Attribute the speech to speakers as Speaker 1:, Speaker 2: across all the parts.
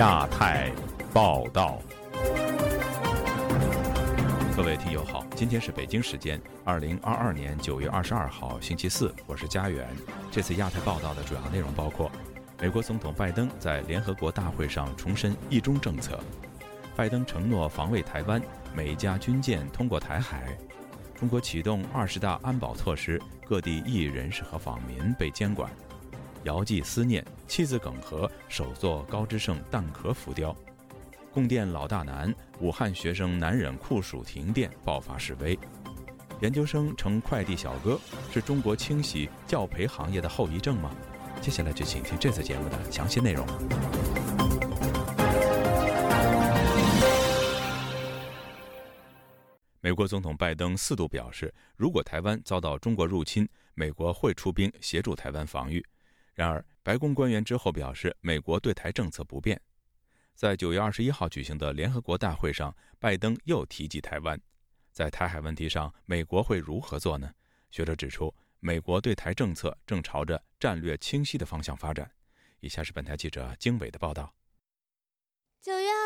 Speaker 1: 亚太报道，各位听友好，今天是北京时间二零二二年九月二十二号星期四，我是佳远。这次亚太报道的主要内容包括：美国总统拜登在联合国大会上重申“一中”政策；拜登承诺防卫台湾，美加军舰通过台海；中国启动二十大安保措施，各地异议人士和访民被监管。遥寄思念，妻子耿和首作高知胜蛋壳浮雕。供电老大难，武汉学生难忍酷暑停电，爆发示威。研究生成快递小哥，是中国清洗教培行业的后遗症吗？接下来就请听这次节目的详细内容。美国总统拜登四度表示，如果台湾遭到中国入侵，美国会出兵协助台湾防御。然而，白宫官员之后表示，美国对台政策不变。在九月二十一号举行的联合国大会上，拜登又提及台湾。在台海问题上，美国会如何做呢？学者指出，美国对台政策正朝着战略清晰的方向发展。以下是本台记者经纬的报道。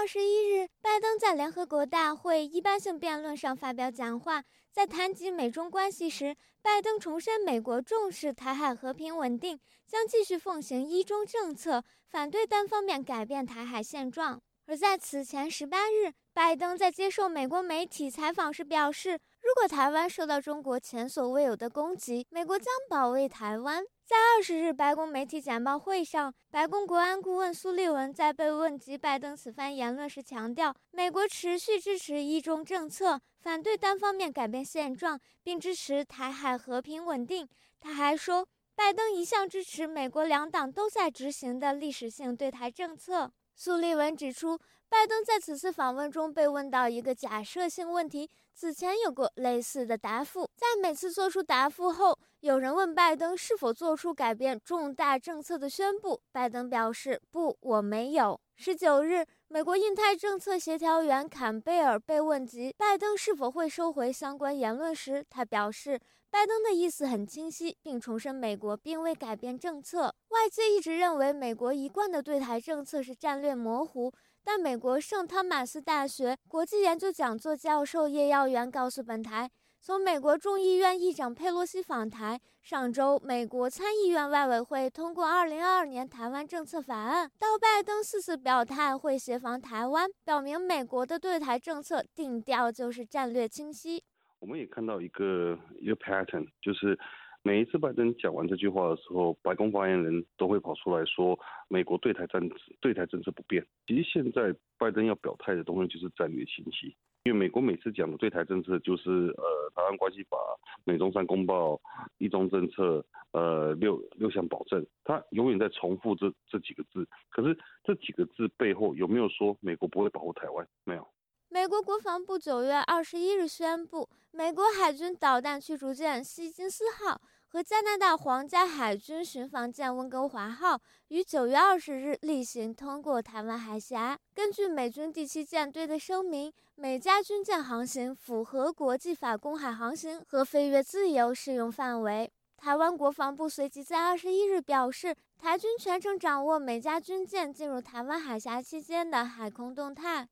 Speaker 2: 二十一日，拜登在联合国大会一般性辩论上发表讲话。在谈及美中关系时，拜登重申美国重视台海和平稳定，将继续奉行一中政策，反对单方面改变台海现状。而在此前十八日，拜登在接受美国媒体采访时表示，如果台湾受到中国前所未有的攻击，美国将保卫台湾。在二十日白宫媒体简报会上，白宫国安顾问苏利文在被问及拜登此番言论时强调，美国持续支持一中政策，反对单方面改变现状，并支持台海和平稳定。他还说，拜登一向支持美国两党都在执行的历史性对台政策。苏利文指出，拜登在此次访问中被问到一个假设性问题，此前有过类似的答复。在每次做出答复后，有人问拜登是否做出改变重大政策的宣布，拜登表示：“不，我没有。”十九日，美国印太政策协调员坎贝尔被问及拜登是否会收回相关言论时，他表示。拜登的意思很清晰，并重申美国并未改变政策。外界一直认为美国一贯的对台政策是战略模糊，但美国圣汤马斯大学国际研究讲座教授叶耀元告诉本台，从美国众议院议长佩洛西访台，上周美国参议院外委会通过2022年台湾政策法案，到拜登四次表态会协防台湾，表明美国的对台政策定调就是战略清晰。
Speaker 3: 我们也看到一个一个 pattern，就是每一次拜登讲完这句话的时候，白宫发言人都会跑出来说美国对台战对台政策不变。其实现在拜登要表态的东西就是战略清晰，因为美国每次讲的对台政策就是呃台湾关系法、美中三公报、一中政策、呃六六项保证，他永远在重复这这几个字。可是这几个字背后有没有说美国不会保护台湾？没有。
Speaker 2: 美国国防部九月二十一日宣布，美国海军导弹驱逐舰希金斯号和加拿大皇家海军巡防舰温哥华号于九月二十日例行通过台湾海峡。根据美军第七舰队的声明，美加军舰航行符合国际法公海航行和飞越自由适用范围。台湾国防部随即在二十一日表示，台军全程掌握美加军舰进入台湾海峡期间的海空动态。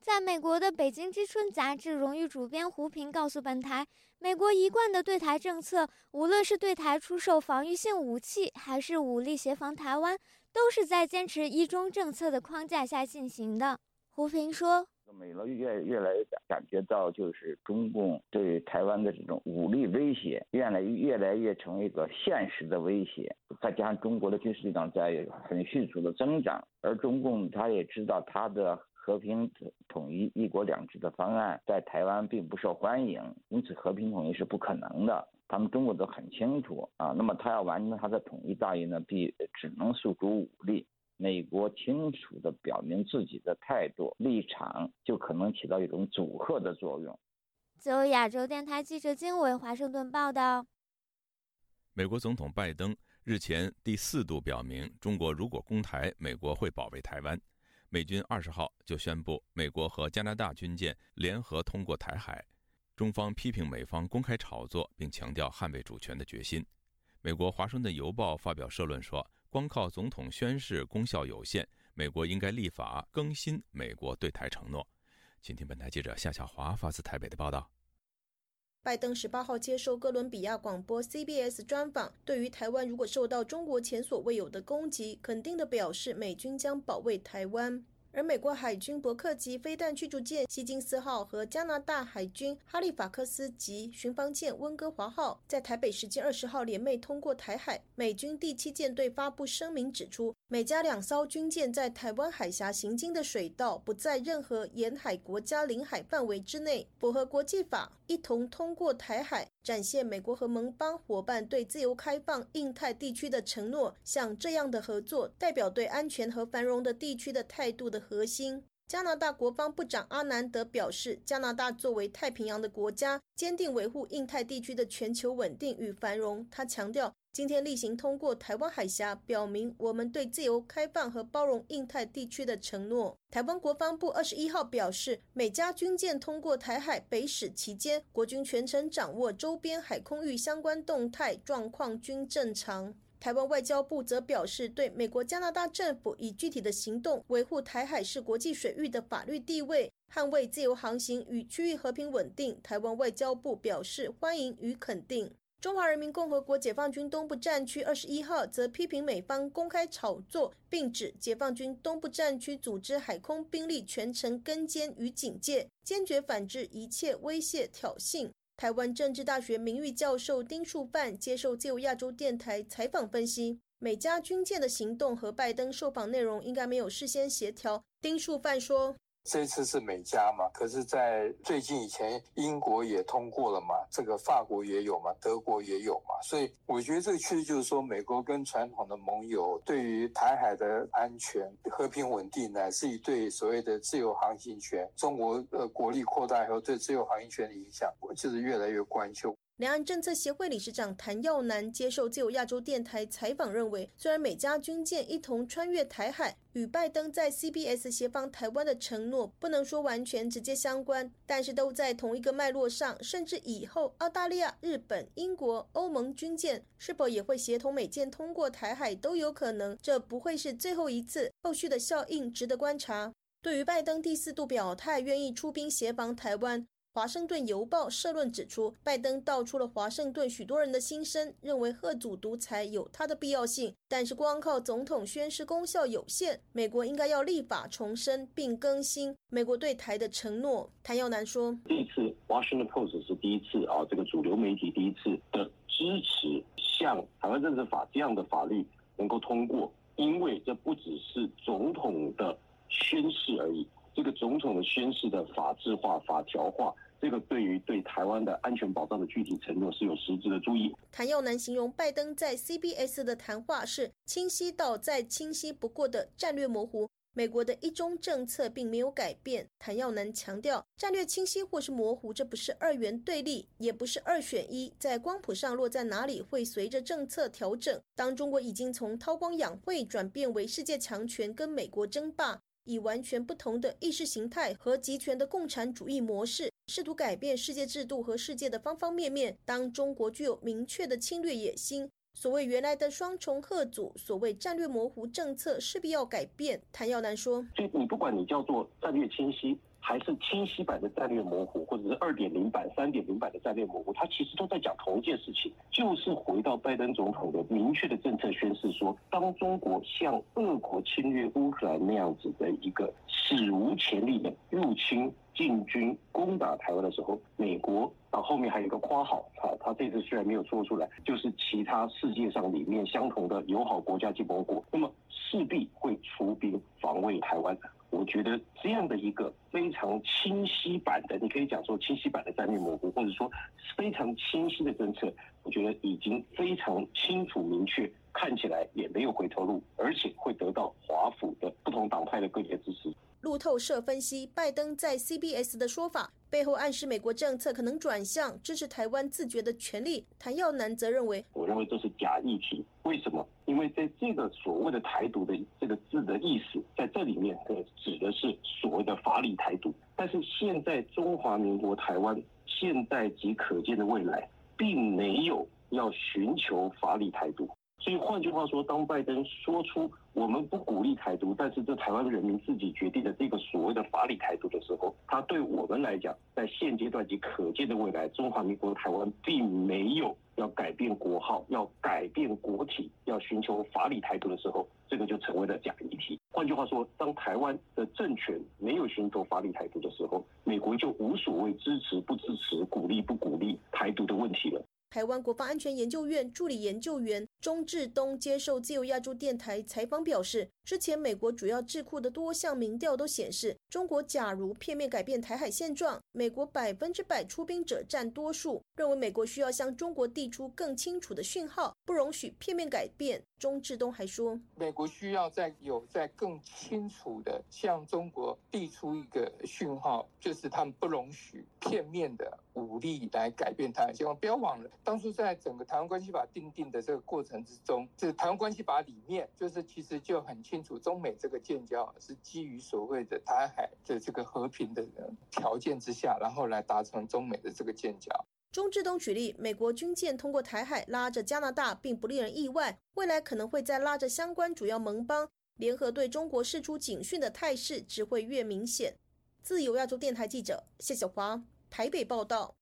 Speaker 2: 在美国的《北京之春》杂志荣誉主编胡平告诉本台，美国一贯的对台政策，无论是对台出售防御性武器，还是武力协防台湾，都是在坚持一中政策的框架下进行的。胡平说：“
Speaker 4: 美国越越来越感感觉到，就是中共对台湾的这种武力威胁，越来越来越成为一个现实的威胁。再加上中国的军事力量在很迅速的增长，而中共他也知道他的。”和平统一、一国两制的方案在台湾并不受欢迎，因此和平统一是不可能的。他们中国都很清楚啊。那么他要完成他的统一大业呢，必只能诉诸武力。美国清楚地表明自己的态度立场，就可能起到一种阻吓的作用。
Speaker 2: 自由亚洲电台记者经纬华盛顿报道。
Speaker 1: 美国总统拜登日前第四度表明，中国如果攻台，美国会保卫台湾。美军二十号就宣布，美国和加拿大军舰联合通过台海。中方批评美方公开炒作，并强调捍卫主权的决心。美国《华盛顿邮报》发表社论说：“光靠总统宣誓功效有限，美国应该立法更新美国对台承诺。请听本台记者夏小华发自台北的报道。
Speaker 5: 拜登十八号接受哥伦比亚广播 CBS 专访，对于台湾如果受到中国前所未有的攻击，肯定的表示美军将保卫台湾。而美国海军伯克级飞弹驱逐舰希金斯号和加拿大海军哈利法克斯级巡防舰温哥华号在台北时间二十号联袂通过台海，美军第七舰队发布声明指出，美加两艘军舰在台湾海峡行经的水道不在任何沿海国家领海范围之内，符合国际法，一同通过台海，展现美国和盟邦伙伴对自由开放印太地区的承诺。像这样的合作，代表对安全和繁荣的地区的态度的。核心，加拿大国防部长阿南德表示，加拿大作为太平洋的国家，坚定维护印太地区的全球稳定与繁荣。他强调，今天例行通过台湾海峡，表明我们对自由开放和包容印太地区的承诺。台湾国防部二十一号表示，美加军舰通过台海北使期间，国军全程掌握周边海空域相关动态状况均正常。台湾外交部则表示，对美国、加拿大政府以具体的行动维护台海是国际水域的法律地位，捍卫自由航行与区域和平稳定。台湾外交部表示欢迎与肯定。中华人民共和国解放军东部战区二十一号则批评美方公开炒作，并指解放军东部战区组织海空兵力全程跟监与警戒，坚决反制一切威胁挑衅。台湾政治大学名誉教授丁树范接受自由亚洲电台采访分析，美加军舰的行动和拜登受访内容应该没有事先协调。丁树范说。
Speaker 6: 这次是美加嘛，可是，在最近以前，英国也通过了嘛，这个法国也有嘛，德国也有嘛，所以我觉得这个趋势就是说，美国跟传统的盟友对于台海的安全、和平稳定，乃至于对所谓的自由航行权，中国呃国力扩大以后对自由航行权的影响，就是越来越关注。
Speaker 5: 两岸政策协会理事长谭耀南接受自由亚洲电台采访，认为虽然美加军舰一同穿越台海，与拜登在 CBS 协防台湾的承诺不能说完全直接相关，但是都在同一个脉络上，甚至以后澳大利亚、日本、英国、欧盟军舰是否也会协同美舰通过台海都有可能，这不会是最后一次，后续的效应值得观察。对于拜登第四度表态愿意出兵协防台湾。华盛顿邮报社论指出，拜登道出了华盛顿许多人的心声，认为贺祖独裁有它的必要性，但是光靠总统宣誓功效有限，美国应该要立法重申并更新美国对台的承诺。谭耀南说：“
Speaker 7: 这一次华盛顿 Post 是第一次啊，这个主流媒体第一次的支持像台湾政治法这样的法律能够通过，因为这不只是总统的宣誓而已。”这个总统的宣誓的法制化、法条化，这个对于对台湾的安全保障的具体承诺是有实质的注意。
Speaker 5: 谭耀南形容拜登在 CBS 的谈话是清晰到再清晰不过的战略模糊，美国的一中政策并没有改变。谭耀南强调，战略清晰或是模糊，这不是二元对立，也不是二选一，在光谱上落在哪里会随着政策调整。当中国已经从韬光养晦转变为世界强权跟美国争霸。以完全不同的意识形态和集权的共产主义模式，试图改变世界制度和世界的方方面面。当中国具有明确的侵略野心，所谓原来的双重贺阻，所谓战略模糊政策，势必要改变。谭耀南说：“
Speaker 7: 所以你不管你叫做战略清晰。”还是清晰版的战略模糊，或者是二点零版、三点零版的战略模糊，它其实都在讲同一件事情，就是回到拜登总统的明确的政策宣示说，当中国像俄国侵略乌克兰那样子的一个史无前例的入侵、进军、攻打台湾的时候，美国啊后面还有一个夸号，啊他这次虽然没有说出来，就是其他世界上里面相同的友好国家及盟国，那么势必会出兵防卫台湾。我觉得这样的一个非常清晰版的，你可以讲说清晰版的战略模糊，或者说非常清晰的政策，我觉得已经非常清楚明确，看起来也没有回头路，而且会得到华府的不同党派的各界支持。
Speaker 5: 路透社分析，拜登在 CBS 的说法背后暗示美国政策可能转向支持台湾自觉的权利。谭耀南则认为，
Speaker 7: 我认为这是假议题。为什么？因为在这个所谓的台独的这个字的意思，在这里面指的是所谓的法理台独。但是现在中华民国台湾现在及可见的未来，并没有要寻求法理台独。所以换句话说，当拜登说出我们不鼓励台独，但是这台湾人民自己决定的这个所谓的法理台独的时候，他对我们来讲，在现阶段及可见的未来，中华民国台湾并没有要改变国号、要改变国体、要寻求法理台独的时候，这个就成为了假议题。换句话说，当台湾的政权没有寻求法理台独的时候，美国就无所谓支持不支持、鼓励不鼓励台独的问题了。
Speaker 5: 台湾国防安全研究院助理研究员钟志东接受自由亚洲电台采访表示，之前美国主要智库的多项民调都显示，中国假如片面改变台海现状，美国百分之百出兵者占多数。认为美国需要向中国递出更清楚的讯号，不容许片面改变。钟志东还说，
Speaker 6: 美国需要在有在更清楚的向中国递出一个讯号，就是他们不容许片面的武力来改变台海现状。不要忘了。当初在整个台湾关系法定定的这个过程之中，这台湾关系法里面，就是其实就很清楚，中美这个建交是基于所谓的台海的这个和平的条件之下，然后来达成中美的这个建交。
Speaker 5: 钟志东举例，美国军舰通过台海拉着加拿大，并不令人意外，未来可能会在拉着相关主要盟邦联合对中国释出警讯的态势只会越明显。自由亚洲电台记者谢小华台北报道。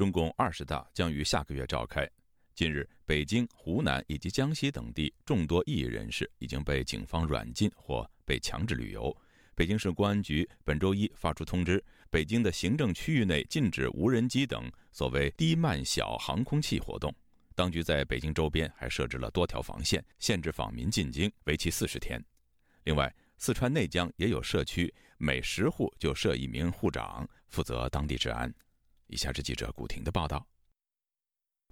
Speaker 1: 中共二十大将于下个月召开。近日，北京、湖南以及江西等地众多异议人士已经被警方软禁或被强制旅游。北京市公安局本周一发出通知，北京的行政区域内禁止无人机等所谓低慢小航空器活动。当局在北京周边还设置了多条防线，限制访民进京，为期四十天。另外，四川内江也有社区，每十户就设一名户长，负责当地治安。以下是记者古婷的报道。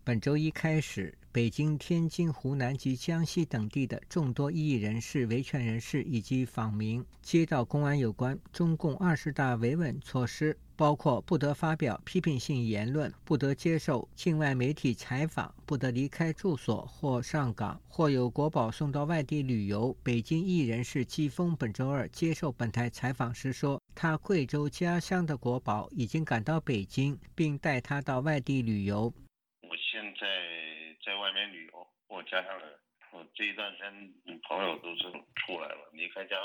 Speaker 8: 本周一开始，北京、天津、湖南及江西等地的众多异议人士、维权人士以及访民接到公安有关中共二十大维稳措施，包括不得发表批评性言论、不得接受境外媒体采访、不得离开住所或上岗、或有国宝送到外地旅游。北京异议人士季风本周二接受本台采访时说，他贵州家乡的国宝已经赶到北京，并带他到外地旅游。
Speaker 9: 我现在在外面旅游，我家乡人，我这一段时间朋友都是出来了，离开家，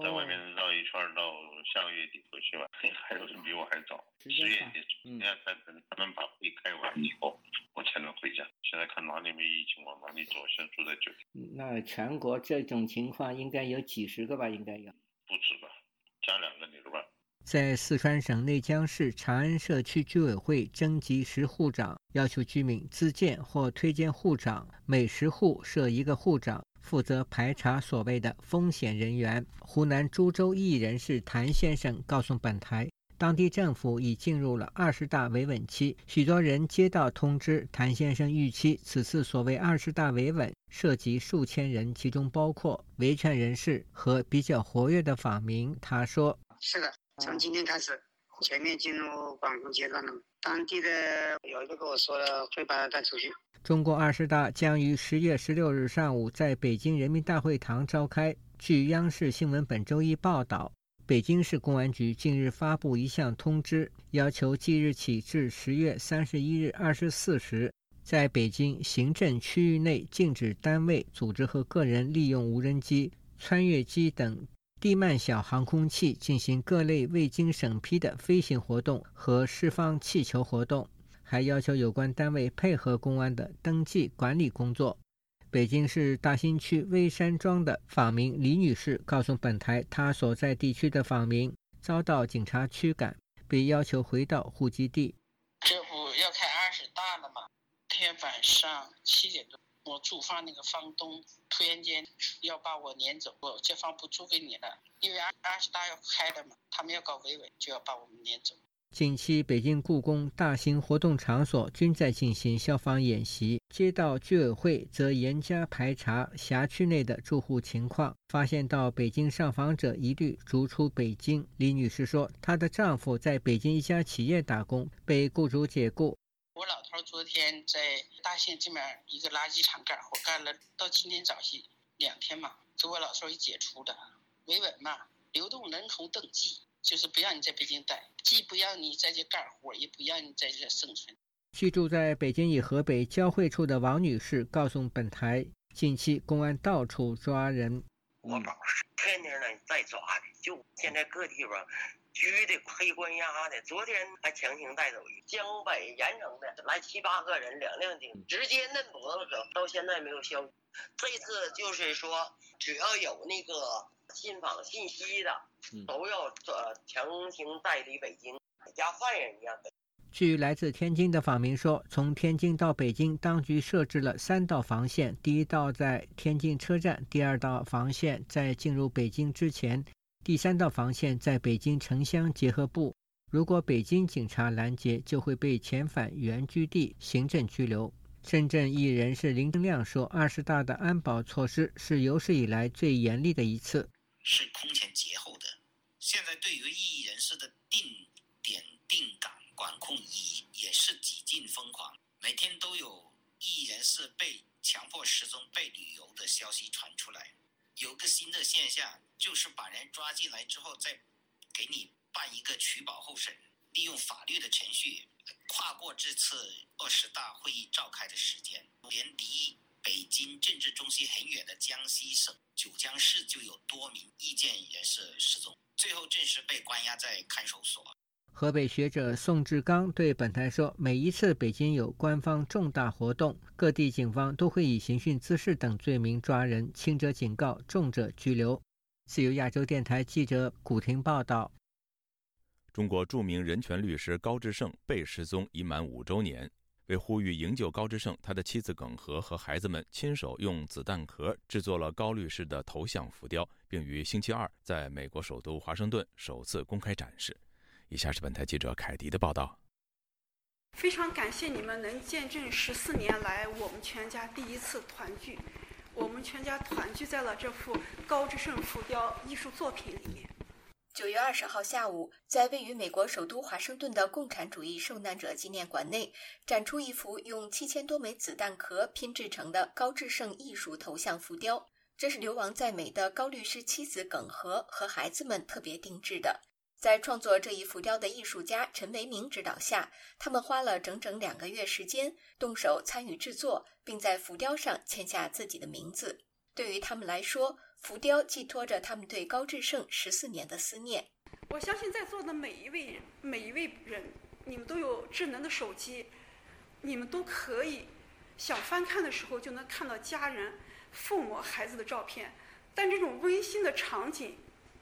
Speaker 9: 在外面绕一圈，到下个月底回去吧。还有人比我还早，十月底，人家在等他们把会开完以后，我才能回家。现在看哪里没疫情往哪里走，先住在酒店。
Speaker 8: 那全国这种情况应该有几十个吧？应该有，
Speaker 9: 不止吧？加两个你是吧？
Speaker 8: 在四川省内江市长安社区居委会征集十户长，要求居民自荐或推荐户长，每十户设一个户长，负责排查所谓的风险人员。湖南株洲一人士谭先生告诉本台，当地政府已进入了二十大维稳期，许多人接到通知。谭先生预期此次所谓二十大维稳涉及数千人，其中包括维权人士和比较活跃的访民。他说：“
Speaker 10: 是的。”从今天开始，全面进入管控阶段了。当地的有一个跟我说了，会把他带出去。
Speaker 8: 中共二十大将于十月十六日上午在北京人民大会堂召开。据央视新闻本周一报道，北京市公安局近日发布一项通知，要求即日起至十月三十一日二十四时，在北京行政区域内禁止单位、组织和个人利用无人机、穿越机等。地慢小航空器进行各类未经审批的飞行活动和释放气球活动，还要求有关单位配合公安的登记管理工作。北京市大兴区微山庄的访民李女士告诉本台，她所在地区的访民遭到警察驱赶，被要求回到户籍地。
Speaker 10: 政府要看？天晚上七点多。我租房那个房东突然间要把我撵走，我这房不租给你了，因为二二十大要开了嘛，他们要搞维稳，就要把我们撵走。
Speaker 8: 近期，北京故宫大型活动场所均在进行消防演习，街道居委会则严加排查辖区内的住户情况，发现到北京上访者一律逐出北京。李女士说，她的丈夫在北京一家企业打工，被雇主解雇。
Speaker 10: 我老头昨天在大兴这面一个垃圾场干活，干了到今天早些两天嘛，给我老头一解除的维稳嘛，流动人口登记，就是不让你在北京待，既不让你在这干活，也不让你在这生存。
Speaker 8: 居住在北京与河北交汇处的王女士告诉本台，近期公安到处抓人，
Speaker 11: 我老是天天呢在抓的，就现在各地方。拘的黑关押的，昨天还强行带走一江北盐城的来七八个人，两辆警直接嫩脖子走，到现在没有消息。这次就是说，只要有那个信访信息的，都要呃强行带离北京，押犯人一样的。
Speaker 8: 据来自天津的访民说，从天津到北京，当局设置了三道防线，第一道在天津车站，第二道防线在进入北京之前。第三道防线在北京城乡结合部，如果北京警察拦截，就会被遣返原居地行政拘留。深圳艺人士林正亮说：“二十大的安保措施是有史以来最严厉的一次，
Speaker 12: 是空前绝后的。现在对于异议人士的定点定岗管控也也是几近疯狂，每天都有异议人士被强迫失踪、被旅游的消息传出来。有个新的现象。”就是把人抓进来之后，再给你办一个取保候审，利用法律的程序，跨过这次二十大会议召开的时间，连离北京政治中心很远的江西省九江市就有多名意见人士失踪，最后证实被关押在看守所。
Speaker 8: 河北学者宋志刚对本台说：“每一次北京有官方重大活动，各地警方都会以刑讯滋事等罪名抓人，轻者警告，重者拘留。”自由亚洲电台记者古婷报道：
Speaker 1: 中国著名人权律师高志胜被失踪已满五周年。为呼吁营救高志胜，他的妻子耿和和孩子们亲手用子弹壳制作了高律师的头像浮雕，并于星期二在美国首都华盛顿首次公开展示。以下是本台记者凯迪的报道：
Speaker 13: 非常感谢你们能见证十四年来我们全家第一次团聚。我们全家团聚在了这幅高志胜浮雕艺术作品里面。
Speaker 14: 九月二十号下午，在位于美国首都华盛顿的共产主义受难者纪念馆内，展出一幅用七千多枚子弹壳拼制成的高志胜艺术头像浮雕。这是流亡在美的高律师妻子耿和和孩子们特别定制的。在创作这一浮雕的艺术家陈维明指导下，他们花了整整两个月时间，动手参与制作，并在浮雕上签下自己的名字。对于他们来说，浮雕寄托着他们对高志胜十四年的思念。
Speaker 13: 我相信在座的每一位，每一位人，你们都有智能的手机，你们都可以想翻看的时候就能看到家人、父母、孩子的照片。但这种温馨的场景，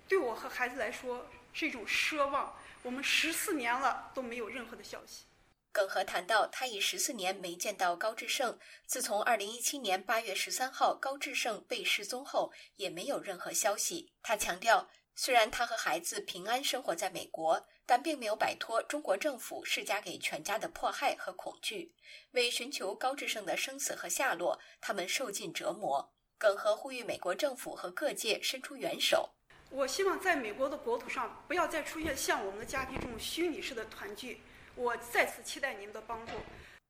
Speaker 13: 对我和孩子来说，是一种奢望。我们十四年了都没有任何的消息。
Speaker 14: 耿和谈到，他已十四年没见到高志胜。自从二零一七年八月十三号高志胜被失踪后，也没有任何消息。他强调，虽然他和孩子平安生活在美国，但并没有摆脱中国政府施加给全家的迫害和恐惧。为寻求高志胜的生死和下落，他们受尽折磨。耿和呼吁美国政府和各界伸出援手。
Speaker 13: 我希望在美国的国土上不要再出现像我们的家庭这种虚拟式的团聚。我再次期待您的帮助。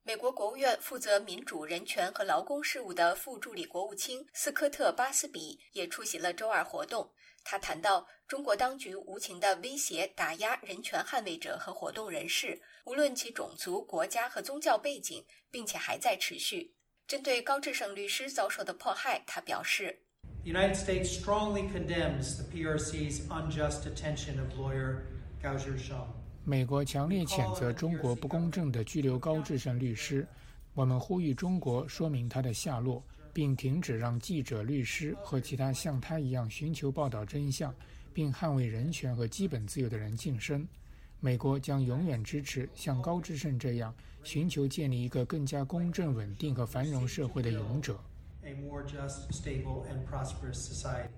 Speaker 14: 美国国务院负责民主、人权和劳工事务的副助理国务卿斯科特·巴斯比也出席了周二活动。他谈到，中国当局无情地威胁、打压人权捍卫者和活动人士，无论其种族、国家和宗教背景，并且还在持续。针对高志胜律师遭受的迫害，他表示。
Speaker 15: The United States strongly condemns the PRC's unjust detention of lawyer Gao Zhisheng.
Speaker 16: 美国强烈谴责中国不公正的拘留高志胜律师。我们呼吁中国说明他的下落，并停止让记者、律师和其他像他一样寻求报道真相，并捍卫人权和基本自由的人晋升。美国将永远支持像高志胜这样寻求建立一个更加公正、稳定和繁荣社会的勇者。
Speaker 15: A more just, stable, and prosperous society.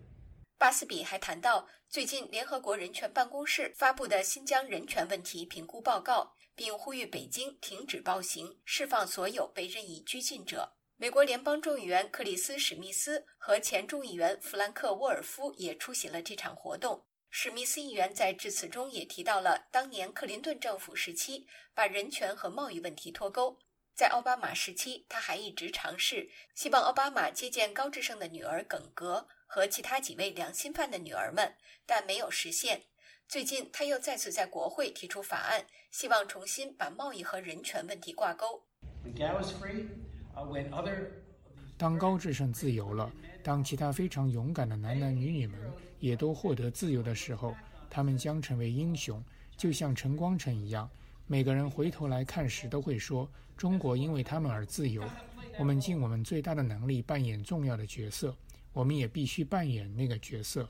Speaker 14: 巴斯比还谈到最近联合国人权办公室发布的新疆人权问题评估报告，并呼吁北京停止暴行，释放所有被任意拘禁者。美国联邦众议员克里斯·史密斯和前众议员弗兰克·沃尔夫也出席了这场活动。史密斯议员在致辞中也提到了当年克林顿政府时期把人权和贸易问题脱钩。在奥巴马时期，他还一直尝试希望奥巴马接见高志胜的女儿耿格和其他几位良心犯的女儿们，但没有实现。最近，他又再次在国会提出法案，希望重新把贸易和人权问题挂钩。
Speaker 16: 当高志胜自由了，当其他非常勇敢的男男女女们也都获得自由的时候，他们将成为英雄，就像陈光诚一样。每个人回头来看时，都会说：“中国因为他们而自由。”我们尽我们最大的能力扮演重要的角色，我们也必须扮演那个角色。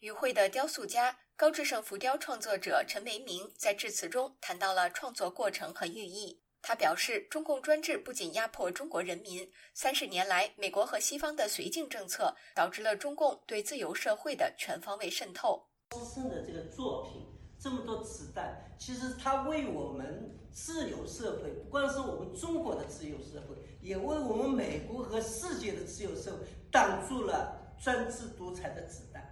Speaker 14: 与会的雕塑家、高志胜浮雕创作者陈维明在致辞中谈到了创作过程和寓意。他表示，中共专制不仅压迫中国人民，三十年来，美国和西方的绥靖政策导致了中共对自由社会的全方位渗透。
Speaker 17: 高志胜的这个作品，这么多子弹，其实他为我们自由社会，不光是我们中国的自由社会，也为我们美国和世界的自由社会挡住了专制独裁的子弹。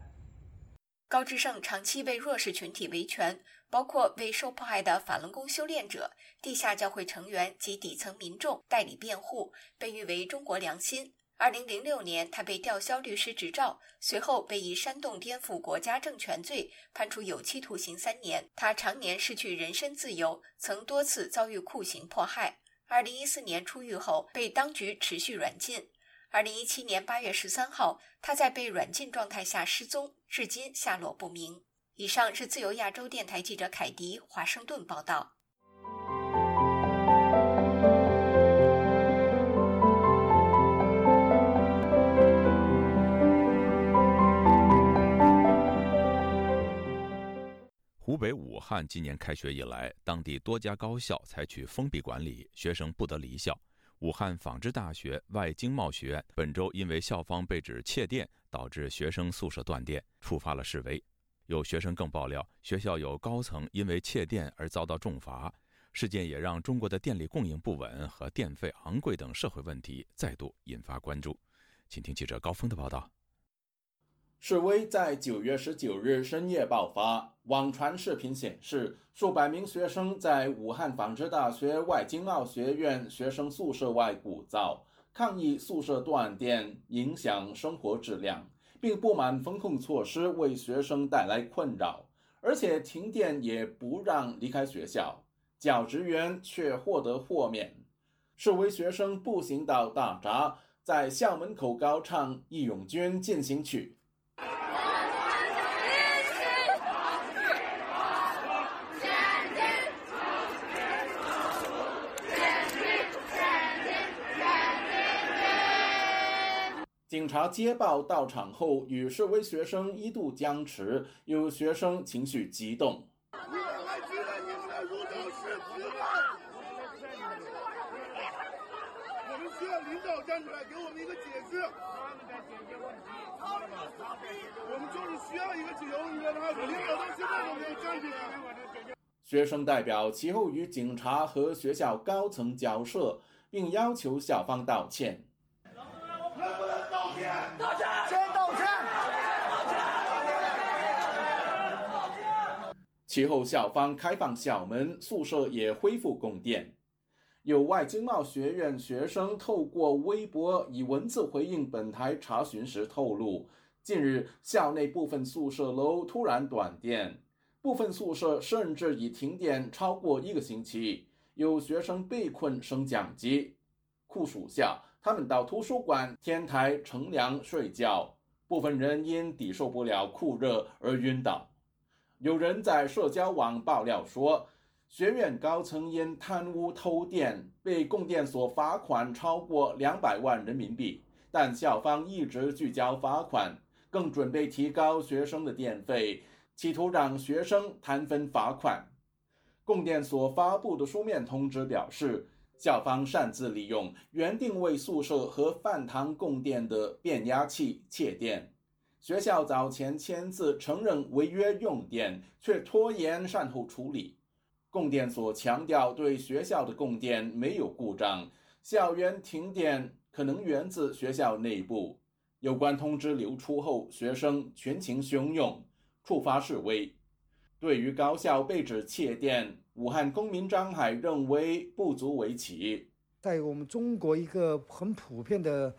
Speaker 14: 高志胜长期为弱势群体维权。包括为受迫害的法轮功修炼者、地下教会成员及底层民众代理辩护，被誉为“中国良心”。二零零六年，他被吊销律师执照，随后被以煽动颠覆国家政权罪判处有期徒刑三年。他常年失去人身自由，曾多次遭遇酷刑迫害。二零一四年出狱后，被当局持续软禁。二零一七年八月十三号，他在被软禁状态下失踪，至今下落不明。以上是自由亚洲电台记者凯迪华盛顿报道。
Speaker 1: 湖北武汉今年开学以来，当地多家高校采取封闭管理，学生不得离校。武汉纺织大学外经贸学院本周因为校方被指窃电，导致学生宿舍断电，触发了示威。有学生更爆料，学校有高层因为窃电而遭到重罚。事件也让中国的电力供应不稳和电费昂贵等社会问题再度引发关注。请听记者高峰的报道。
Speaker 18: 示威在九月十九日深夜爆发，网传视频显示，数百名学生在武汉纺织大学外经贸学院学生宿舍外鼓噪，抗议宿舍断电影响生活质量。并不满风控措施为学生带来困扰，而且停电也不让离开学校，教职员却获得豁免。示威学生步行到大闸，在校门口高唱《义勇军进行曲》。警察接报到场后，与示威学生一度僵持，有学生情绪激动。我们需要领导站出来给我们一个解释。我们就是需要一个自由，你知道吗？领导到现在都没有站起来。学生代表其后与警察和学校高层交涉，并要求校方道歉。道歉！先道歉！其后，校方开放校门，宿舍也恢复供电。有外经贸学院学生透过微博以文字回应本台查询时透露，近日校内部分宿舍楼突然断电，部分宿舍甚至已停电超过一个星期，有学生被困升降机。酷暑下。他们到图书馆、天台乘凉睡觉，部分人因抵受不了酷热而晕倒。有人在社交网爆料说，学院高层因贪污偷电被供电所罚款超过两百万人民币，但校方一直拒交罚款，更准备提高学生的电费，企图让学生摊分罚款。供电所发布的书面通知表示。校方擅自利用原定为宿舍和饭堂供电的变压器窃电。学校早前签字承认违约用电，却拖延善后处理。供电所强调对学校的供电没有故障，校园停电可能源自学校内部。有关通知流出后，学生群情汹涌，触发示威。对于高校被指窃电，武汉公民张海认为不足为奇。
Speaker 19: 在我们中国，一个很普遍的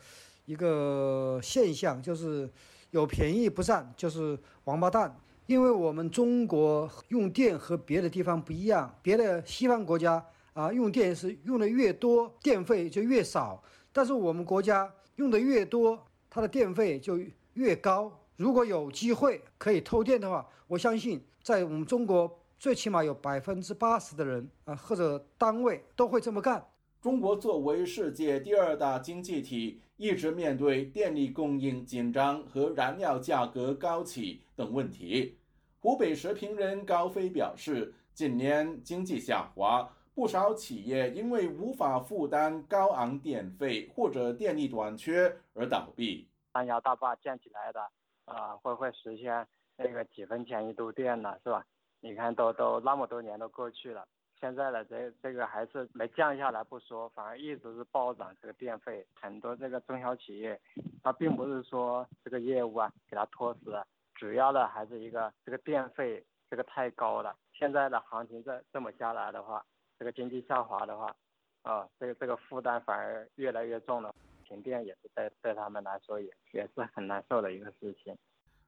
Speaker 19: 一个现象就是有便宜不占，就是王八蛋。因为我们中国用电和别的地方不一样，别的西方国家啊用电是用的越多，电费就越少，但是我们国家用的越多，它的电费就越高。如果有机会可以偷电的话，我相信在我们中国最起码有百分之八十的人啊或者单位都会这么干。
Speaker 18: 中国作为世界第二大经济体，一直面对电力供应紧张和燃料价格高企等问题。湖北石评人高飞表示，近年经济下滑，不少企业因为无法负担高昂电费或者电力短缺而倒闭。
Speaker 20: 三峡大坝建起来的。啊，会不会实现那个几分钱一度电呢，是吧？你看都都那么多年都过去了，现在呢，这这个还是没降下来不说，反而一直是暴涨这个电费。很多这个中小企业，它并不是说这个业务啊给它拖死，主要的还是一个这个电费这个太高了。现在的行情这这么下来的话，这个经济下滑的话，啊，这个这个负担反而越来越重了。停电也是对对他们来说也也是很难受的一个事情。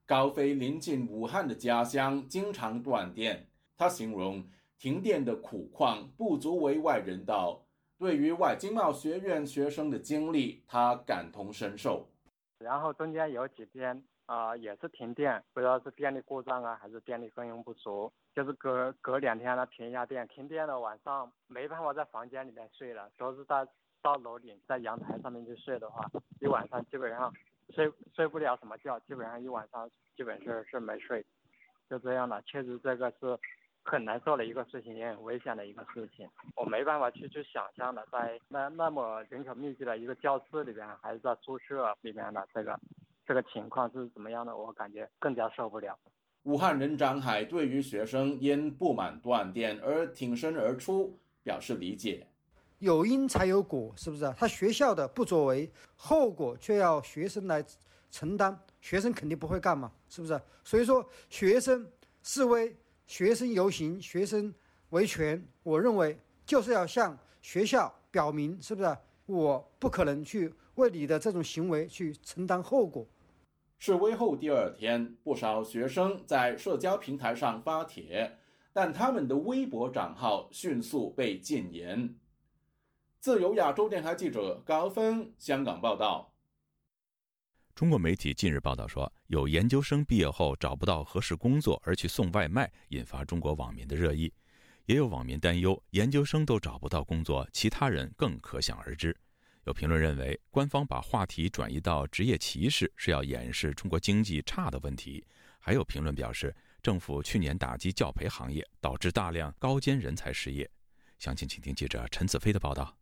Speaker 18: 高飞临近武汉的家乡经常断电，他形容停电的苦况不足为外人道。对于外经贸学院学生的经历，他感同身受。
Speaker 20: 然后中间有几天啊也是停电，不知道是电力故障啊还是电力供应不足，就是隔隔两天呢停一下电，停电了晚上没办法在房间里面睡了，都是在。到楼顶，在阳台上面去睡的话，一晚上基本上睡睡不了什么觉，基本上一晚上基本是是没睡，就这样了。确实这个是很难受的一个事情，也很危险的一个事情。我没办法去去想象的，在那那么人口密集的一个教室里边，还是在宿舍里面的这个这个情况是怎么样的，我感觉更加受不了。
Speaker 18: 武汉人张海对于学生因不满断电而挺身而出表示理解。
Speaker 19: 有因才有果，是不是？他学校的不作为，后果却要学生来承担，学生肯定不会干嘛，是不是？所以说，学生示威、学生游行、学生维权，我认为就是要向学校表明，是不是？我不可能去为你的这种行为去承担后果。
Speaker 18: 示威后第二天，不少学生在社交平台上发帖，但他们的微博账号迅速被禁言。自由亚洲电台记者高峰香港报道。
Speaker 1: 中国媒体近日报道说，有研究生毕业后找不到合适工作而去送外卖，引发中国网民的热议。也有网民担忧，研究生都找不到工作，其他人更可想而知。有评论认为，官方把话题转移到职业歧视，是要掩饰中国经济差的问题。还有评论表示，政府去年打击教培行业，导致大量高尖人才失业。详情，请听记者陈子飞的报道。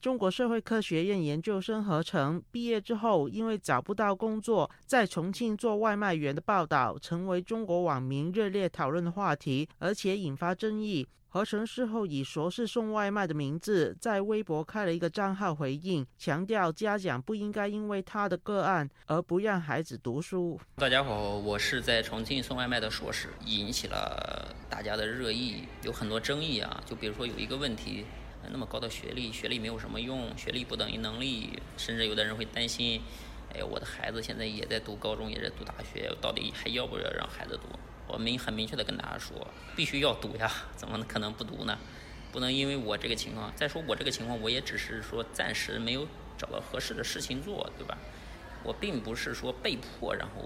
Speaker 21: 中国社会科学院研究生何成毕业之后，因为找不到工作，在重庆做外卖员的报道，成为中国网民热烈讨论的话题，而且引发争议。何成事后以“说是送外卖”的名字，在微博开了一个账号回应，强调家长不应该因为他的个案而不让孩子读书。
Speaker 22: 大家好，我是在重庆送外卖的硕士，引起了大家的热议，有很多争议啊。就比如说有一个问题。那么高的学历，学历没有什么用，学历不等于能力，甚至有的人会担心，哎，我的孩子现在也在读高中，也在读大学，到底还要不要让孩子读？我们很明确的跟大家说，必须要读呀，怎么可能不读呢？不能因为我这个情况，再说我这个情况，我也只是说暂时没有找到合适的事情做，对吧？我并不是说被迫然后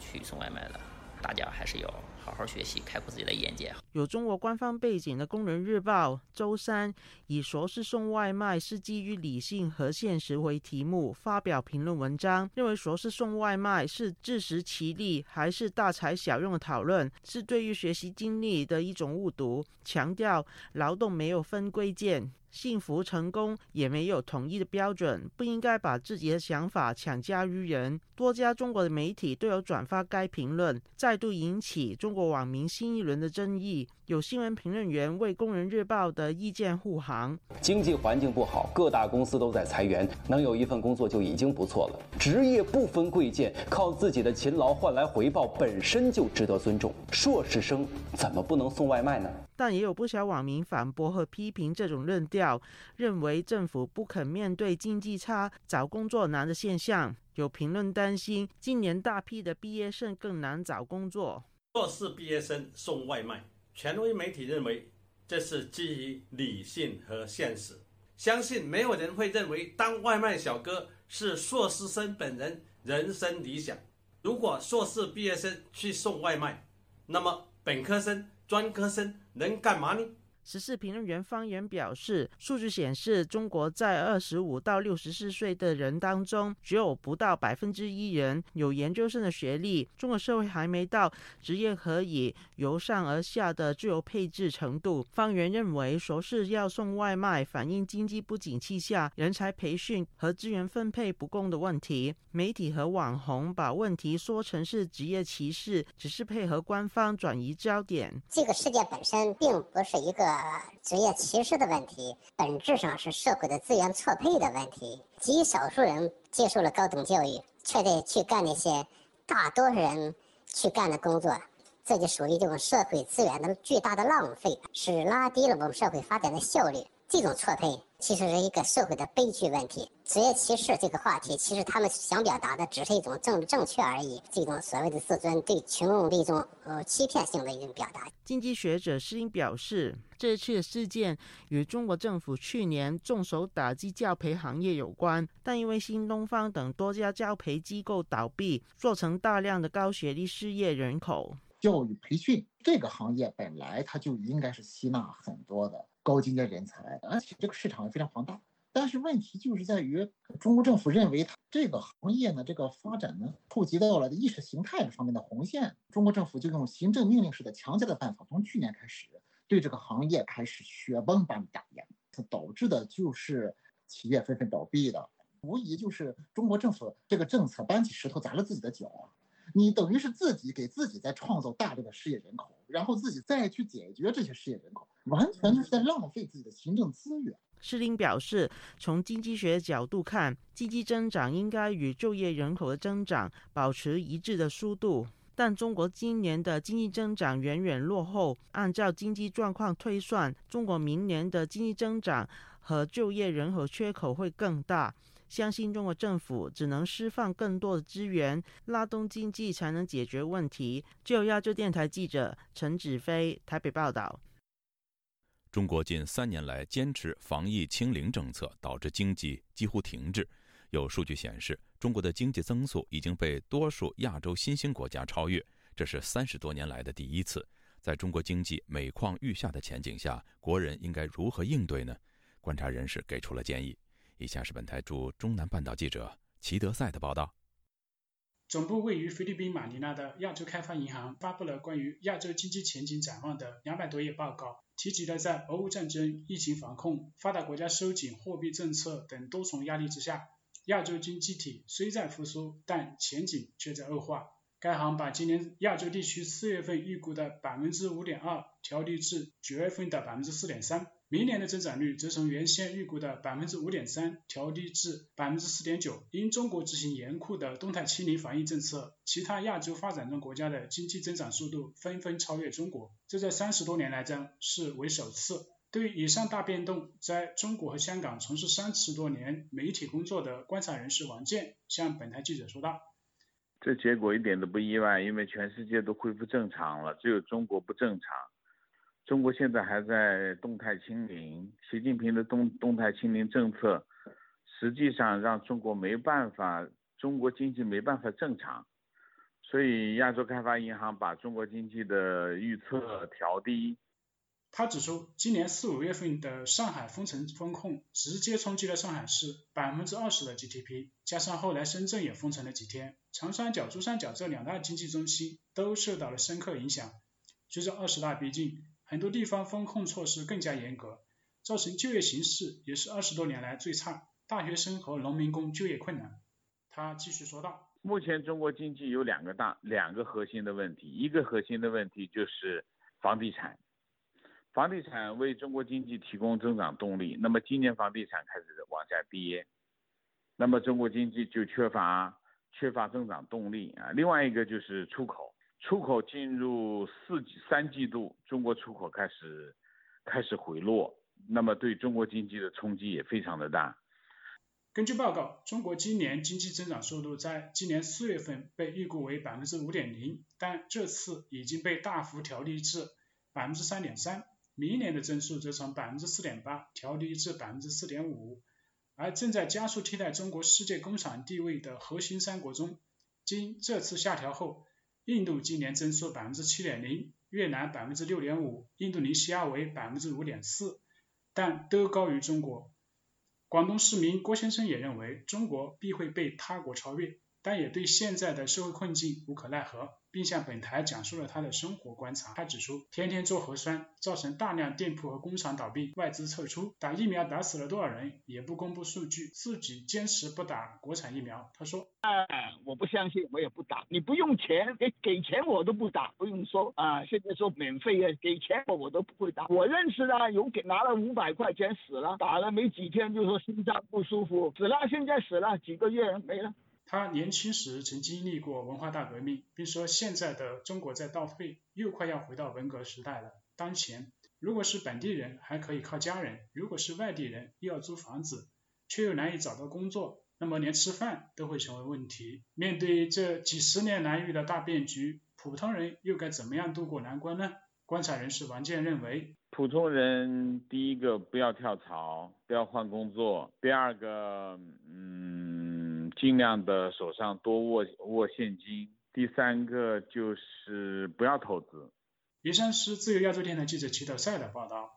Speaker 22: 去送外卖的，大家还是要。好好学习，开阔自己的眼界。
Speaker 21: 有中国官方背景的《工人日报》周三以“说是送外卖是基于理性和现实”为题目发表评论文章，认为“说是送外卖”是自食其力还是大材小用的讨论，是对于学习经历的一种误读。强调劳动没有分贵贱，幸福成功也没有统一的标准，不应该把自己的想法强加于人。多家中国的媒体都有转发该评论，再度引起中国网民新一轮的争议。有新闻评论员为《工人日报》的意见护航：
Speaker 23: 经济环境不好，各大公司都在裁员，能有一份工作就已经不错了。职业不分贵贱，靠自己的勤劳换来回报本身就值得尊重。硕士生怎么不能送外卖呢？
Speaker 21: 但也有不少网民反驳和批评这种论调，认为政府不肯面对经济差、找工作难的现象。有评论担心，今年大批的毕业生更难找工作。
Speaker 24: 硕士毕业生送外卖。权威媒体认为，这是基于理性和现实。相信没有人会认为当外卖小哥是硕士生本人人生理想。如果硕士毕业生去送外卖，那么本科生、专科生能干嘛呢？
Speaker 21: 时事评论员方言表示，数据显示，中国在二十五到六十四岁的人当中，只有不到百分之一人有研究生的学历。中国社会还没到职业可以由上而下的自由配置程度。方圆认为，说是要送外卖，反映经济不景气下人才培训和资源分配不公的问题。媒体和网红把问题说成是职业歧视，只是配合官方转移焦点。
Speaker 25: 这个事件本身并不是一个。呃职业歧视的问题，本质上是社会的资源错配的问题。极少数人接受了高等教育，却得去干那些大多数人去干的工作，这就属于这种社会资源的巨大的浪费，是拉低了我们社会发展的效率。这种错配其实是一个社会的悲剧问题。职业歧视这个话题，其实他们想表达的只是一种正正确而已，这种所谓的自尊对群众的一种呃欺骗性的一种表达。
Speaker 21: 经济学者施英表示，这次的事件与中国政府去年重手打击教培行业有关，但因为新东方等多家教培机构倒闭，造成大量的高学历失业人口。
Speaker 26: 教育培训这个行业本来它就应该是吸纳很多的。高精尖人才，而且这个市场也非常庞大。但是问题就是在于，中国政府认为它这个行业呢，这个发展呢，触及到了意识形态方面的红线。中国政府就用行政命令式的强加的办法，从去年开始对这个行业开始雪崩般打压，导致的就是企业纷纷倒闭的，无疑就是中国政府这个政策搬起石头砸了自己的脚啊！你等于是自己给自己在创造大量的失业人口，然后自己再去解决这些失业人口。完全就是在浪费自己的行政资源。
Speaker 21: 施林表示，从经济学角度看，经济增长应该与就业人口的增长保持一致的速度。但中国今年的经济增长远远落后，按照经济状况推算，中国明年的经济增长和就业人口缺口会更大。相信中国政府只能释放更多的资源，拉动经济，才能解决问题。就亚洲电台记者陈子飞台北报道。
Speaker 1: 中国近三年来坚持防疫清零政策，导致经济几乎停滞。有数据显示，中国的经济增速已经被多数亚洲新兴国家超越，这是三十多年来的第一次。在中国经济每况愈下的前景下，国人应该如何应对呢？观察人士给出了建议。以下是本台驻中南半岛记者齐德赛的报道。
Speaker 27: 总部位于菲律宾马尼拉的亚洲开发银行发布了关于亚洲经济前景展望的两百多页报告。提及了在俄乌战争、疫情防控、发达国家收紧货币政策等多重压力之下，亚洲经济体虽在复苏，但前景却在恶化。该行把今年亚洲地区四月份预估的百分之五点二调低至九月份的百分之四点三。明年的增长率则从原先预估的百分之五点三调低至百分之四点九。因中国执行严酷的动态清零防疫政策，其他亚洲发展中国家的经济增长速度纷纷超越中国，这在三十多年来将是为首次。对于以上大变动，在中国和香港从事三十多年媒体工作的观察人士王健向本台记者说道：“
Speaker 28: 这结果一点都不意外，因为全世界都恢复正常了，只有中国不正常。”中国现在还在动态清零，习近平的动动态清零政策，实际上让中国没办法，中国经济没办法正常，所以亚洲开发银行把中国经济的预测调低。
Speaker 27: 他指出，今年四五月份的上海封城封控，直接冲击了上海市百分之二十的 GDP，加上后来深圳也封城了几天，长三角、珠三角这两大经济中心都受到了深刻影响。随着二十大逼近。很多地方风控措施更加严格，造成就业形势也是二十多年来最差，大学生和农民工就业困难。他继续说道：“
Speaker 28: 目前中国经济有两个大、两个核心的问题，一个核心的问题就是房地产，房地产为中国经济提供增长动力。那么今年房地产开始往下跌，那么中国经济就缺乏缺乏增长动力啊。另外一个就是出口，出口进入四季三季度，中国出口开始开始回落，那么对中国经济的冲击也非常的大。”
Speaker 27: 根据报告，中国今年经济增长速度在今年四月份被预估为百分之五点零，但这次已经被大幅调低至百分之三点三。明年的增速则从百分之四点八调低至百分之四点五。而正在加速替代中国世界工厂地位的核心三国中，经这次下调后，印度今年增速百分之七点零，越南百分之六点五，印度尼西亚为百分之五点四，但都高于中国。广东市民郭先生也认为，中国必会被他国超越，但也对现在的社会困境无可奈何。并向本台讲述了他的生活观察。他指出，天天做核酸，造成大量店铺和工厂倒闭，外资撤出。打疫苗打死了多少人，也不公布数据，自己坚持不打国产疫苗。他说：“
Speaker 29: 哎，我不相信，我也不打。你不用钱，给给钱我都不打。不用说啊，现在说免费啊，给钱我我都不会打。我认识的有给拿了五百块钱死了，打了没几天就说心脏不舒服死了，现在死了几个月没了。”
Speaker 27: 他年轻时曾经历过文化大革命，并说现在的中国在倒退，又快要回到文革时代了。当前，如果是本地人还可以靠家人，如果是外地人又要租房子，却又难以找到工作，那么连吃饭都会成为问题。面对这几十年难遇的大变局，普通人又该怎么样度过难关呢？观察人士王健认为，
Speaker 28: 普通人第一个不要跳槽，不要换工作；第二个，嗯。尽量的手上多握握现金。第三个就是不要投资。
Speaker 27: 以上是自由亚洲电台记者齐德赛的报道。